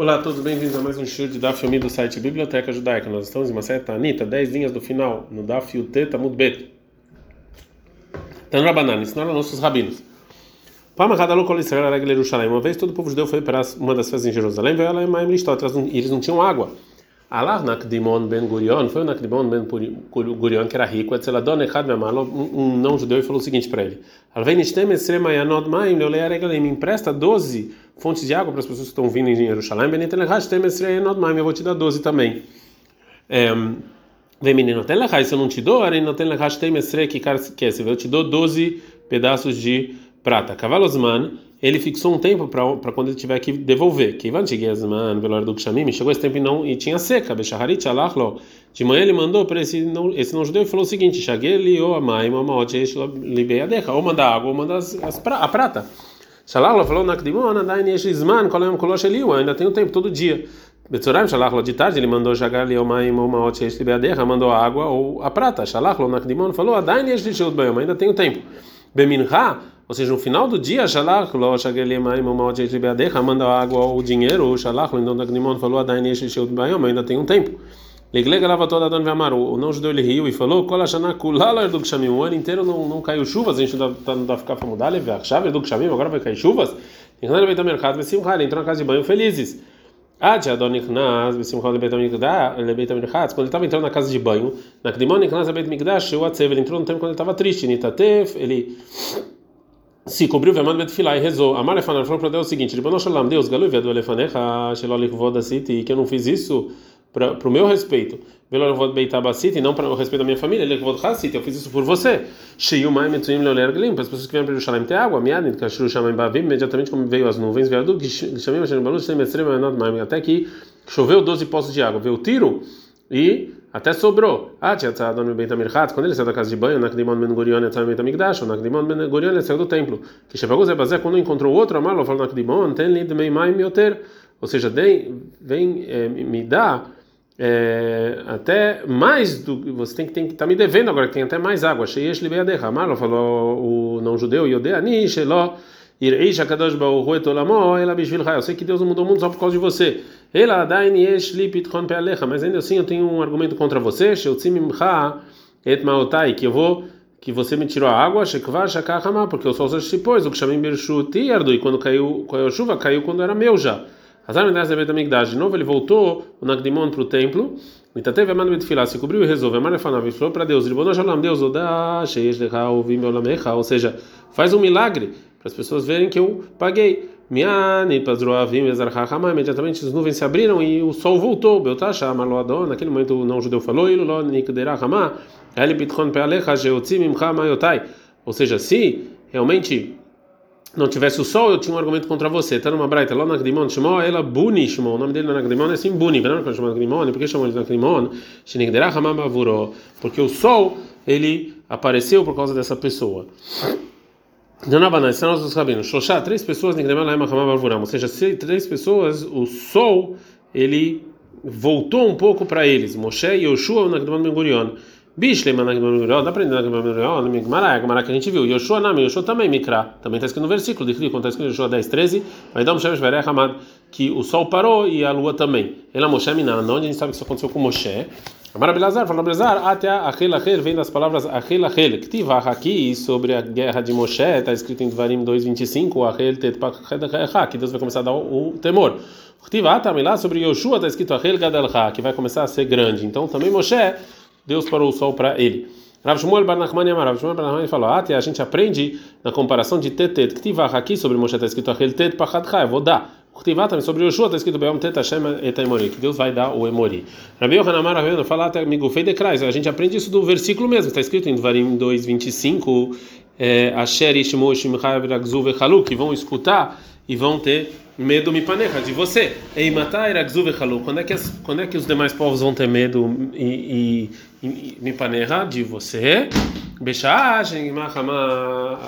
Olá a todos, bem-vindos a mais um show de Daf Yomi do site Biblioteca Judaica. Nós estamos em uma certa Anitta, 10 linhas do final, no Daf Yute Tamud Bet. Tan Rabanan, ensinaram nossos rabinos. Uma vez todo o povo judeu foi para uma das festas em Jerusalém, veio em eles não tinham água. Allah Nakdimon ben Gurion, foi o Nakdimon ben Gurion que era rico, Etzeladon Echad Memalo, um não judeu, e falou o seguinte para ele: Alveinistem Esrema Yanod Maim, Leolea Regalim, me empresta 12 fontes de água para as pessoas que estão vindo em Jerusalém, Benitelechastem Esrema Yanod Maim, eu vou te dar 12 também. Vem menino, tem lechai, se eu não te dou, arei não tem lechastem Esre que quer, se eu te dou 12 pedaços de prata. Cavalosman ele fixou um tempo para quando ele tiver que devolver. Que Vantigezman, Velor do Kshamim, chegou esse tempo e não e tinha seca. Bechaharit Shalachlo. De manhã ele mandou para esse não, esse não judeu e falou o seguinte: Shageli ou Amai, Mamaot, Libeiadecha. Ou manda água ou manda as, as, a prata. Shalachlo falou Nakdimon. Ainda tem um tempo, todo dia. Betzoraim, Shalachlo de tarde, ele mandou Shageli ou Amai, Mamaot, Libeiadecha, mandou a água ou a prata. Shalachlo Nakdimon falou Adain Yeshizman, ainda tem um tempo. Beminha ou seja, no final do dia, Shalach, lo manda água ou dinheiro, ou Shalach, então Dagnimon falou, Adain yeshishut bayom, ainda tem um tempo. Leglega lava toda a dona Vamaru, o não judeu ele riu e falou, do Kshamim, o ano inteiro não, não caiu chuvas, a gente não dá, não dá ficar a chave do Kshamim, agora vai cair chuvas. Ele veio mercado, vai sim, ele entrou na casa de banho felizes. Tia Dona Ignaz, Bessimchol Lebeit Amigdash, quando ele estava entrando na casa de banho, na Kdimon Ignaz Lebeit Amigdash, o Atzev, ele entrou no tempo quando ele estava triste, Nitatef, ele se cobriu o bet filar e rezou. A Marefana falou para Deus o seguinte: Deus, Deus, Galu vedo elefanecha, Shelolik voda city, que eu não fiz isso para o meu respeito. Velo vod beitabacity, não para o respeito da minha família. Ele vod city, eu fiz isso por você. Sheiu mai metzuim leoler glim, para as pessoas que vêm para Jerusalém ter água. Miadin kashiru shamai bavim, imediatamente como veio as nuvens, veio do shamim shamim balu, shem etzrem anot mai, até que choveu 12 poços de água. Veio o tiro e até sobrou. Ah, tinha no Beit Amirchat, quando ele saiu da casa de banho, Nakdimon Ben Gurion e Beit Amigdash, Nakdimon Ben Gurion saiu do templo. Que Shevagos Zebazé, quando encontrou outro, Amalo falou Nakdimon, tem lid mai mioter. Ou seja, vem é, me dá é, até mais do você tem que tem que tá me devendo agora que tem até mais água. Sheish libei adecha. Amalo falou o não judeu Yodeani Shelo. Ireish Akadosh Baruch et olamo ela bishvil Eu sei que Deus não mudou o mundo só por causa de você. Ela dain yesh li pitchon pe'alecha. Mas ainda assim eu tenho um argumento contra você. Sheutzim imcha et maotai. Que eu vou que você me tirou a água, shekvar shakachama, porque o sol se pôs, o que chamei bershuti yardu, e quando caiu, caiu a chuva, caiu quando era meu já. Hazar Mendas Debet Amigdash, de novo ele voltou, o Nagdimon para o templo, e Tatev Amado Betfilah, se cobriu e resolveu, Amar Efanav, e falou para Deus, Ribono Shalom, Deus, Oda, Sheish Lecha, Ovim Olamecha, ou seja, faz um milagre, para as pessoas verem que eu paguei. Miani, Pazroavim, Ezarchachama, imediatamente as nuvens se abriram e o sol voltou. Beltasha, Marloadon, naquele momento o não-judeu falou, Ilulon, Nikderachama, Eli Pitchon Pealecha, Geotzim, Imcha, Mayotai. Ou seja, se realmente não tivesse o sol, eu tinha um argumento contra você. Tá numa braita, lá na Grimon, chamou ela Buni, chamou. O nome dele na Grimon é assim Buni. Não é chamado Grimon, por que chamou ele na Grimon? Porque o sol, ele apareceu por causa dessa pessoa. Janabanai, são os rabinos. Xoxá, três pessoas, ou seja, se três pessoas, o sol, ele voltou um pouco para eles. Moshe, Yoshua, o Nagdaman Ben Gurion. Bishlema Nagdaman Ben Gurion, dá para entender Nagdaman Ben Gurion, Migmará, Gmará que a gente viu. Yoshua Nami, Yoshua também, Mikra. Também está escrito no versículo, de quando está escrito Yoshua 10, 13, vai dar um Shemesh Verech Hamad, que o sol parou e a lua também. Ela Moshe Minan, onde a gente sabe que isso aconteceu com Moshe. Amar falou Abelazar, até Achel Achel, vem das palavras Achel Achel, que aqui sobre a guerra de Moshe, está escrito em Dvarim 2.25, Achel Tetpach que Deus vai começar a dar o, temor. Tiva lá sobre Yoshua, está escrito Achel Gadelcha, que vai começar a ser grande. Então também Moshe, Deus parou o sol para ele. Rav Shmuel Bar Nachman Yamar, Rav Shmuel Bar Nachman falou, até a gente aprende na comparação de Tetet, que tiva aqui sobre Moshe, está escrito Achel Tet Pachadcha, eu vou dar. Kurtivá sobre Yoshua está escrito Beom Tet Hashem et Emori, que Deus vai dar o Emori. Rabi Yohanan Amar Rabi fala até amigo Fei de Krais, a gente aprende isso do versículo mesmo, está escrito em Dvarim 2:25, Asher Ishmo Shimcha Viragzu Vechalu, que vão escutar e vão ter medo mipanecha de você. Ei matar Iragzu Vechalu, quando é que quando é que os demais povos vão ter medo e, e, e mipanecha de você? Bechá, Shengimachama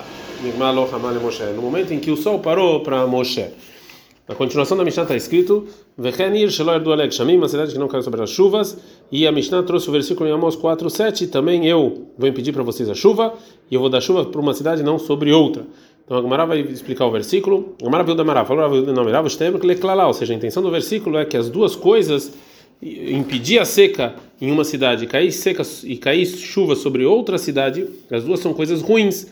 no momento em que o sol parou para Moshe. Na continuação da Mishnah está escrito: Vechenir Shelor do Alek Shamim, uma cidade que não caiu sobre as chuvas. E a Mishnah trouxe o versículo em Amos 4:7. Também eu vou impedir para vocês a chuva, e eu vou dar chuva para uma cidade não sobre outra. Então a Gemara vai explicar o versículo. Gemara viu da Mara, falou Rav não Marav, ou seja, a intenção do versículo é que as duas coisas impedir a seca em uma cidade, cair seca e cair chuva sobre outra cidade, as duas são coisas ruins.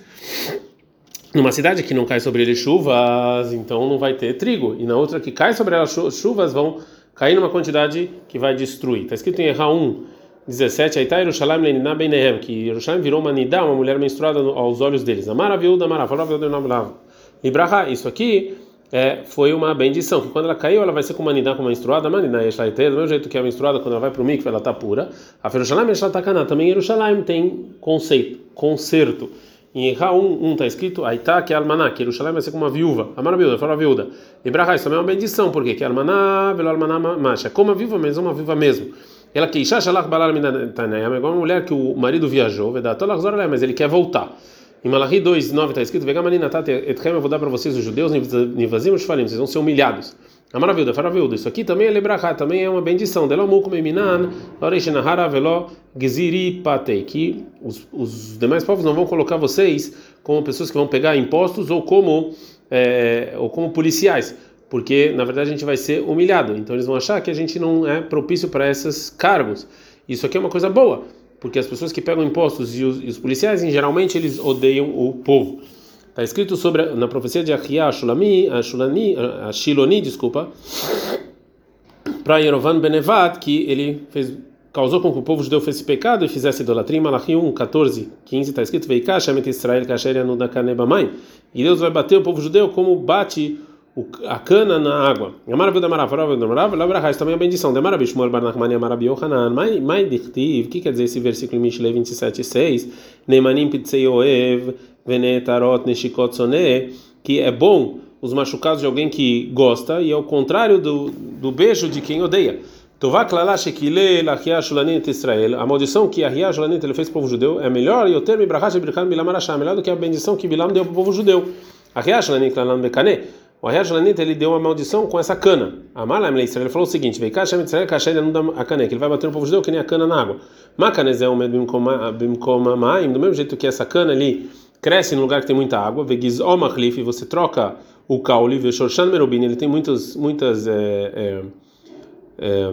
Numa cidade que não cai sobre ele chuvas, então não vai ter trigo, e na outra que cai sobre ela chuvas vão cair numa quantidade que vai destruir. Está escrito em Erra 1, 17, Aitá Yerushalayim Benehem, que Yerushalayim virou uma nidá, uma mulher menstruada aos olhos deles. Amara viúda, Amara, Ibraha, isso aqui é, foi uma bendição, que quando ela caiu, ela vai ser como uma nidá, como menstruada, manidá Yeshlaite, do mesmo jeito que a menstruada, quando ela vai para o mikve, ela está pura. A Yerushalayim Yeshlatakanah, também Yerushalayim tem conceito, conserto. Em Erra 1 está escrito Aitá, que é Almaná, que Yerushalayim vai ser como uma viúva. Amara viúda, fala viúda. Ibraha, isso também é uma bendição, porque que Almaná, velo Almaná macha, como uma viúva, mas uma viúva mesmo. Ela que Isha Shalach Balal Minanayam, é igual uma mulher que o marido viajou, mas ele quer voltar. Em Malachi 2:9 está escrito: Vegamaninatat etchem, eu vou dar para vocês os judeus, nivazim os falim, vocês vão ser humilhados. A maravilha, faravilda, isso aqui também é lebrachá, também é uma bendição. Que os, os demais povos não vão colocar vocês como pessoas que vão pegar impostos ou como é, ou como policiais, porque na verdade a gente vai ser humilhado. Então eles vão achar que a gente não é propício para esses cargos. Isso aqui é uma coisa boa porque as pessoas que pegam impostos e os, e os policiais, geralmente, eles odeiam o povo. Está escrito sobre na profecia de Achia Shulami, a Shulani, a Shiloni, desculpa, para Yerovan Benevat, que ele fez, causou com que o povo judeu fizesse pecado e fizesse idolatria. Malachi 1, 14, 15 está escrito: Veikash Israel kasher mãe. E Deus vai bater o povo judeu como bate a cana na água. Amarabu da Maravarava da Marava, Labrahais também é a bendição. De Marabi Shmuel Barnachmani Amarabi Yohanan. Mai Dichtiv, o que quer dizer esse versículo em Mishle 27, 6? Neimanim Pitzei Oev, Venetarot Neshikot Sone, que é bom os machucados de alguém que gosta e é o contrário do, do beijo de quem odeia. A maldição que Ahia Shulanit ele fez para o povo judeu é melhor e o termo Ibrahá Shebrichan Bilam Arashá, melhor do que a bendição que Bilam deu para o povo judeu. Ahia Shulanit Klanan Bekane. O Lanita ele deu uma maldição com essa cana. Amalam Israel ele falou o seguinte: Vei Kashem Israel Kashem ele não dá a cana, que ele vai bater no povo judeu que nem a cana na água. Macanez é um bimkomamaim, do mesmo jeito que essa cana ali cresce no lugar que tem muita água. Vegiz Omachlif, você troca o caule, Veshorshan Merubin, ele tem muitas, muitas é, é, é,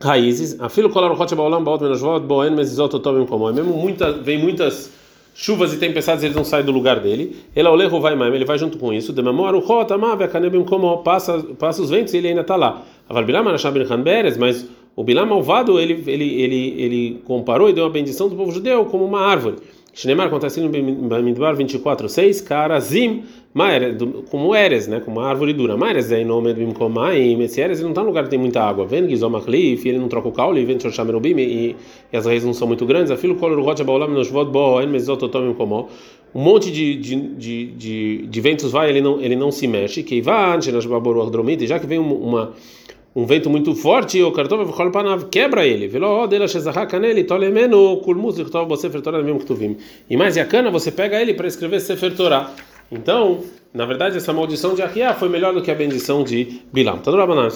raízes. Afilo Kolar Rocha Baolam Baot Menosvot Boen Mezizot Otobim Komoi. Mesmo muita, vem muitas chuvas e tempestades eles não saem do lugar dele. Ele oleho vai mais, ele vai junto com isso. De memória o rota mave kanebim como passa passa os ventos e ele ainda está lá. Aval bilam anashabin beres, mas o bilam malvado ele ele ele ele comparou e deu uma bendição do povo judeu como uma árvore. Shneimar acontece no Midbar 24:6, Karazim, Maer, como Eres, né, como uma árvore dura. Maeres é em nome do Imkomaim, esse Eres ele não está no lugar que tem muita água. Vem Gizomachlif, ele não troca o caule, vem Shoshamerubim e, e as raízes não são muito grandes. Afilo Kolor Rocha Baolam Noshvot Bo, En Mezot Otom Imkomó. Um monte de, de, de, de, de ventos vai, ele não ele não se mexe. Keivan, Shenash Baboruach Dromit, já que vem uma um vento muito forte, o cartão quebra ele. E mais, e a cana você pega ele para escrever Sefer Torah. Então, na verdade, essa maldição de Ahiá foi melhor do que a bendição de Bilam. Tá. A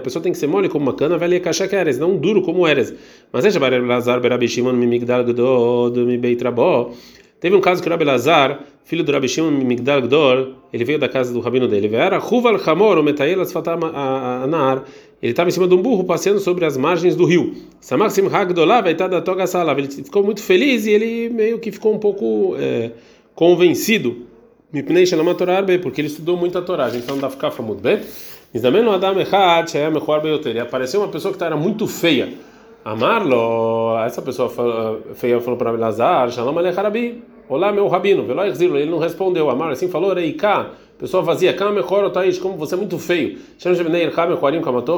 pessoa tem que ser mole como uma cana, velha caixa que eres, não duro como eres. Mas é Lazar Berabishimon Mimigdal Gdod Mibeitrabó. Teve um caso que o Rabi Lazar, filho do Rabi Shimon Migdal Gdor, ele veio da casa do rabino dele. Era Metailas Anar. Ele estava em cima de um burro passeando sobre as margens do rio. Toga. Ele ficou muito feliz e ele meio que ficou um pouco é, convencido. Porque ele estudou muito a Torá. Então dá ficar famoso bem. Apareceu uma pessoa que era muito feia. Amarlo, essa pessoa feia falou para Lazar, Shalom Alecharabi. Olá, meu rabino, ele não respondeu. Amar assim falou, Reika, pessoa vazia, como você é muito feio.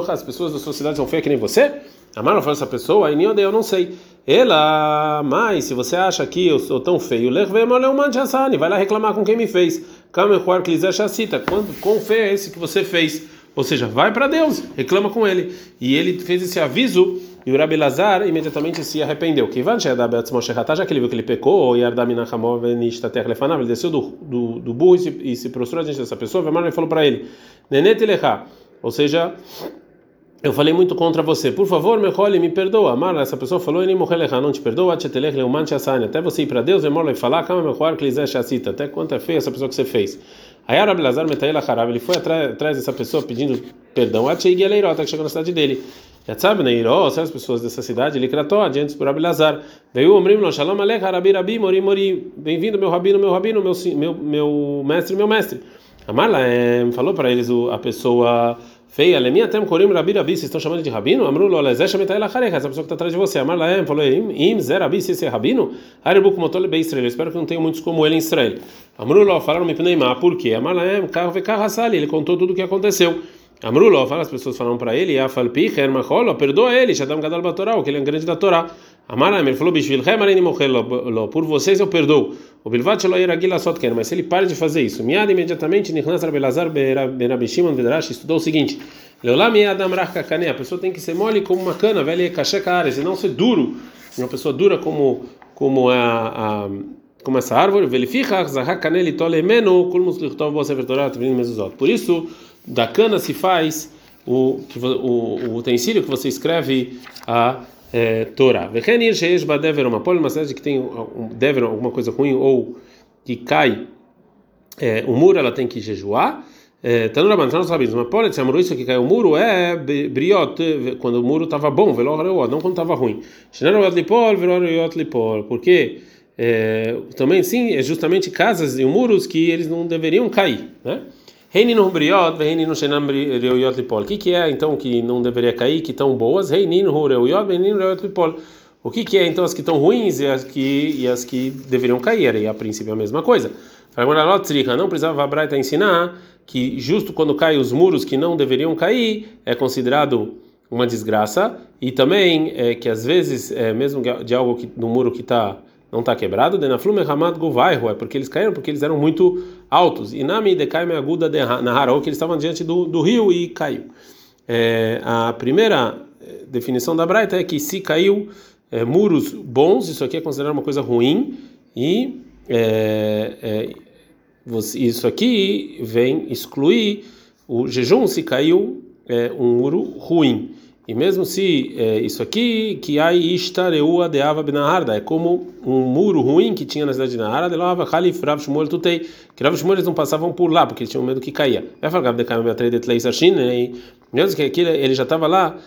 As pessoas da sua cidade são feias que nem você? Amar falou essa pessoa, aí eu não sei. Ela, mas se você acha que eu sou tão feio, vai lá reclamar com quem me fez. Kamechor Klizer Chacita, quão feio é esse que você fez? Ou seja, vai para Deus, reclama com ele. E ele fez esse aviso e o Rabi Lazar imediatamente se arrependeu. Que já que ele viu que ele pecou, ele desceu do, do, do burro e se, e se prostrou diante dessa pessoa, ele falou para ele, ou seja, eu falei muito contra você. Por favor, meu Mechole, me perdoa. Amar, essa pessoa falou, ele não te perdoa, até você ir para Deus, eu moro e falar, até quanto é feia essa pessoa que você fez. Aí Arabi Lazar Metaila Harab, ele foi atrás, atrás dessa pessoa pedindo perdão, até que chegou na cidade dele. Já sabe, né? Iró, as pessoas dessa cidade, ele cratou adiante por Abilazar. Daí o Omrim lo Shalom Alech, Arabi Rabi, Mori Mori. Bem-vindo, meu rabino, meu rabino, meu, meu, meu mestre, meu mestre. Amarla falou para eles a pessoa feia, Lemi até Korim Rabi Rabi, vocês estão chamando de rabino? Amru lo Lezé Shametai Lacharecha, essa pessoa que está atrás de você. Amarla falou, Im Zé Rabi, se esse é rabino? Arebu Kumotole Be Israel, espero que não tenha muitos como ele em Israel. Amru lo falaram me Pneimá, por quê? Amarla Carro Vekar Hassali, ele contou tudo o que aconteceu. Amrulo, fala, as pessoas falam para ele, Afalpi, Hermacholo, perdoa ele, Shadam Gadal Batorá, que ele é um grande da Torá. Amaram, ele falou, Bishvil Hemareni Mochelo, por vocês eu perdoo. O Bilvat Shelo Iragila Sotken, mas se ele para de fazer isso, miada imediatamente, Nichnas Rabelazar Benabishimon Vedrash estudou o seguinte: Leolam Yadam Rachkakane, a pessoa tem que ser mole como uma cana, velha e cachecare, e não ser duro, uma pessoa dura como, como a, a como essa árvore, por isso da cana se faz o, o, o utensílio que você escreve a é, Torá. uma poli, uma cidade que tem um dever, alguma coisa ruim ou que cai é, o muro, ela tem que jejuar. É, nós sabemos, uma poli, se isso que caiu o muro é briot, quando o muro estava bom, não quando estava ruim. Porque é, também sim, é justamente casas e muros que eles não deveriam cair, né? Reinino briot, reinino shenam reuyot lipol. O que que é então que não deveria cair, que estão boas? Reinino reuyot, reinino reuyot lipol. O que que é então as que estão ruins e as que e as que deveriam cair? E a princípio é a mesma coisa. Não precisava a Braita ensinar que justo quando caem os muros que não deveriam cair é considerado uma desgraça e também é que às vezes é mesmo de algo que no muro que está não está quebrado, denaflume hamad govaihu, é porque eles caíram porque eles eram muito altos. E nami decaime aguda na ou que eles estavam diante do, do rio e caiu. É, a primeira é, definição da Braita é que se caiu é, muros bons, isso aqui é considerado uma coisa ruim e é, é você, isso aqui vem excluir o jejum se caiu é, um muro ruim. E mesmo se é, isso aqui, que ai ishtareua de ava benaharda, é como um muro ruim que tinha na cidade de Naharda, de lava Khalif Rav Shmuel tutei, que Rav Shmuel eles não passavam por lá, porque eles tinham medo que caía. Vai falar de Kaim Beatrei de Tlei Sashin, mesmo que aquilo, ele já estava lá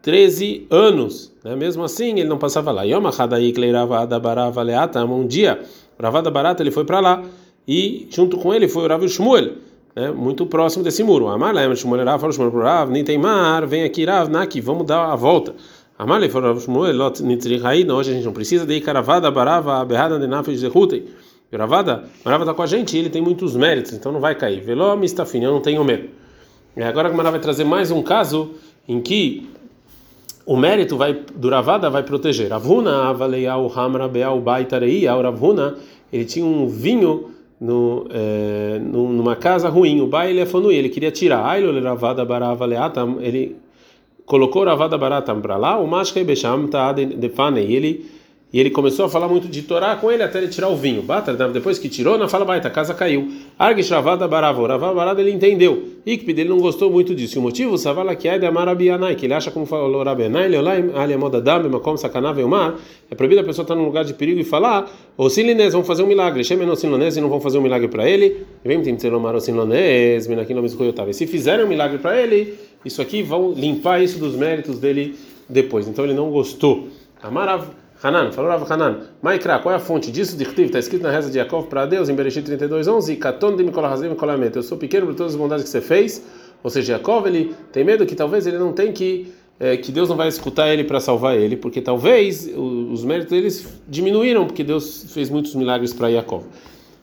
13 anos, né? mesmo assim ele não passava lá. Yom Achadai Kleirava Adabarava Leata, um dia, Ravada Barata ele foi para lá, e junto com ele foi o Rav Shmuel né, muito próximo desse muro. Amalem, Shmuel Rav, falou Shmuel Rav, mar, vem aqui Rav, Naki, vamos dar a volta. Amalem, falou Shmuel, Lot Nitzri Haid, hoje a gente não precisa de Caravada, Barava, Berrada de Nafes Zehutei. Gravada, Marava está com a gente ele tem muitos méritos, então não vai cair. Veló Mistafin, eu não tenho medo. E agora a Marava vai trazer mais um caso em que o mérito vai do Ravada vai proteger. Ravuna, Avaleau, Hamra, Beau, Baitarei, Ravuna, ele tinha um vinho no, é, numa casa ruim. O baile é ele queria tirar. Ailo ravada barava leatam, ele colocou ravada baratam para lá. O mashkei becham tá defane. E ele e ele começou a falar muito de Torá com ele até ele tirar o vinho. Bata, depois que tirou, na fala baita, a casa caiu. Argish ravada barava, ravada barada ele entendeu. Ikpid ele não gostou muito disso. O motivo, savala que é de amar Abianai, que ele acha como falou Rabianai, leolaim ali moda dam, makom sakanav mar. É proibido a pessoa estar num lugar de perigo e falar, o silinês vão fazer um milagre. Shemen silinês e não vão fazer um milagre para ele. Vem timtzelomar o silinês, minakim E se fizerem um milagre para ele, isso aqui vão limpar isso dos méritos dele depois. Então ele não gostou. Amarav Hanan, falou Rav Hanan, Maikra, qual é a fonte disso? De está escrito na reza de Yaakov para Deus, em Bereshit 32, 11, Katon de Mikola Hazem Eu sou pequeno por todas as bondades que você fez. Ou seja, Yaakov, ele tem medo que talvez ele não tem que, é, que Deus não vai escutar ele para salvar ele, porque talvez os méritos deles diminuíram, porque Deus fez muitos milagres para Yaakov.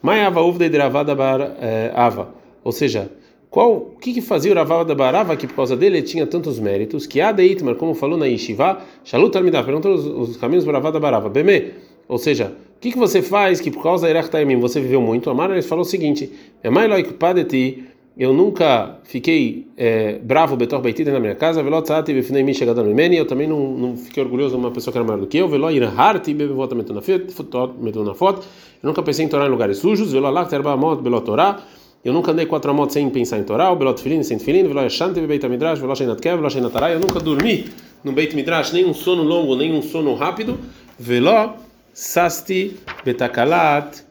Maiava uvda de Ravada bar eh, Ava. Ou seja, qual, o que, que fazia o Raval da Barava que por causa dele ele tinha tantos méritos? Que Ade Itmar, como falou na Yeshiva, Shalut Talmidah, perguntou os, os caminhos do Raval da Barava. Bemê, ou seja, o que, que você faz que por causa da Erech Taimim você viveu muito? Amar, ele falou o seguinte: É mais loic padeti, eu nunca fiquei é, bravo betor beitida na minha casa, velot sati befnei mi chegada no imeni, eu também não, não fiquei orgulhoso de uma pessoa que era maior do que eu, velot irharti bebevota metuna foto, eu nunca pensei em torar em lugares sujos, velot lach terba mot belot torá, Eu nunca andei quatro motos sem pensar em Torá, o Belot Filin, sem Filin, Velo Yashanti, Beit Midrash, Velo Shenat Kev, Velo Shenat Eu nunca dormi no Beit Midrash, nem um sono longo, nem um sono rápido. Velo Sasti Betakalat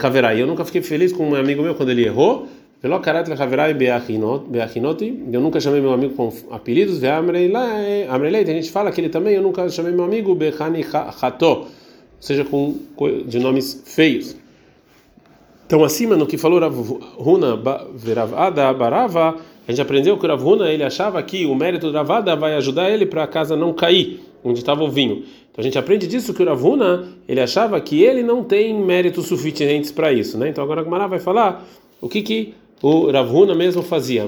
Haverai. Eu nunca fiquei feliz com um amigo meu quando ele errou. Velo Karat Haverai Beachinoti. Eu nunca chamei meu amigo com apelidos. Amrelei, a gente fala que ele também, eu nunca chamei meu amigo Bechani Hato, seja com de nomes feios. Então, acima no que falou Rav Huna Veravada Barava, a gente aprendeu que o Rav Huna ele achava que o mérito do Ravada vai ajudar ele para a casa não cair, onde estava o vinho. Então a gente aprende disso que o Rav Huna, ele achava que ele não tem méritos suficientes para isso, né? Então agora a Gemara vai falar o que que o Rav Huna mesmo fazia.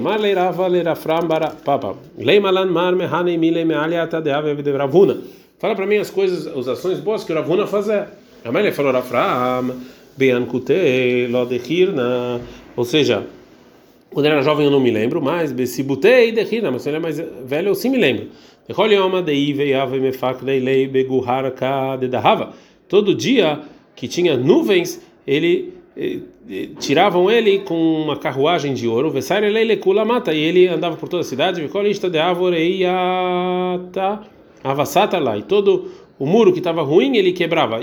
Fala para mim as coisas, as ações boas que o Rav Huna fazia. A mãe falou Rafram Beankute Lodechirna, ou seja, quando eu era jovem eu não me lembro, mas Besibutei Dechirna, mas quando ele é mais velho eu sim me lembro. Todo dia que tinha nuvens, ele eh, eh, tiravam ele com uma carruagem de ouro, mata e ele andava por toda a cidade, e todo o muro que estava ruim ele quebrava.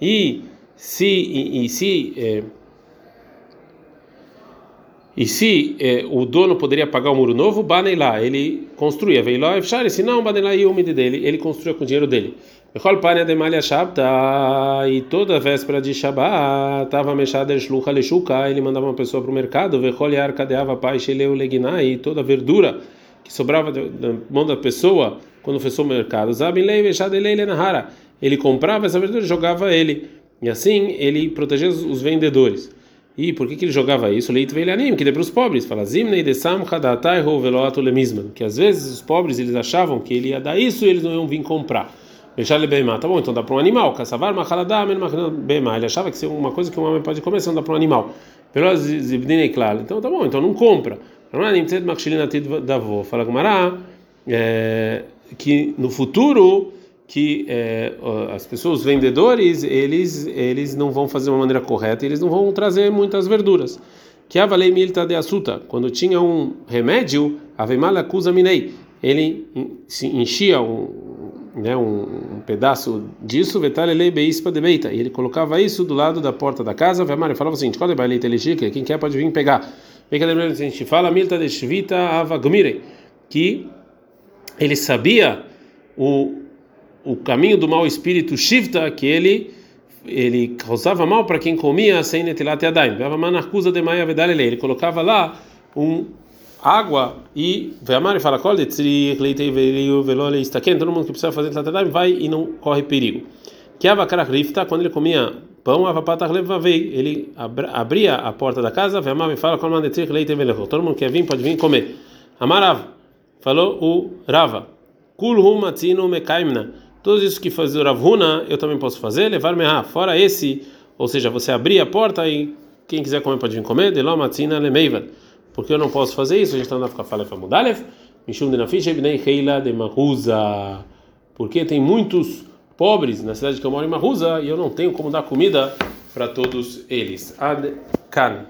E se e, e se é, e se é, o dono poderia pagar o um muro novo, lá ele construía. Veio lá, se não, Banelá e o dele, ele construía com o dinheiro dele. E toda véspera de Shabbat, estava mexada shlucha lechuka, ele mandava uma pessoa para o mercado, pai e toda verdura que sobrava da mão da pessoa quando fechou o mercado, nahara, ele comprava essa verdura e jogava ele. E assim ele protegia os vendedores. E por que, que ele jogava isso? Leito velhanim, que dê para os pobres. Fala zimnei de que às vezes os pobres eles achavam que ele ia dar isso e eles não iam vir comprar. Deixar ele Tá bom, então dá para um animal. Caçavar, machaladá, bema. Ele achava que ser uma coisa que um homem pode comer, não dá para um animal. Pelo zibdinei claro. Então tá bom, então não compra. Fala Gumará é, que no futuro que é, as pessoas, os vendedores, eles eles não vão fazer uma maneira correta, eles não vão trazer muitas verduras. Que a valei milta de assuta, quando tinha um remédio, a veimala acusa minei, ele se enchia um, né, um, um pedaço disso, vetalelei beispa de beita, e ele colocava isso do lado da porta da casa, veimala falava assim, quando é leite elegique, quem quer pode vir pegar. Vem que a gente fala milta de shvita avagmire, que ele sabia o o caminho do mau espírito shivta, que ele ele causava mal para quem comia sem netilat yadayim. Ele colocava lá um água e Veamar fala todo mundo que precisa fazer netilat yadayim vai e não corre perigo. Que a rifta quando ele comia pão, ele abria a porta da casa, Veamar fala todo mundo que quer vir pode vir comer. Amarav falou o Rava. Kulhum matzino mekaimna todos isso que faz o Ravuna, eu também posso fazer, levar meha. Fora esse, ou seja, você abrir a porta e quem quiser comer pode vir comer, de matzina lemeivan. Porque eu não posso fazer isso, a gente está na Fale Famudalev, Mishum de Nafish, Ebnei Heila de. Porque tem muitos pobres na cidade que eu moro em Mahuza e eu não tenho como dar comida para todos eles. Ad Kan.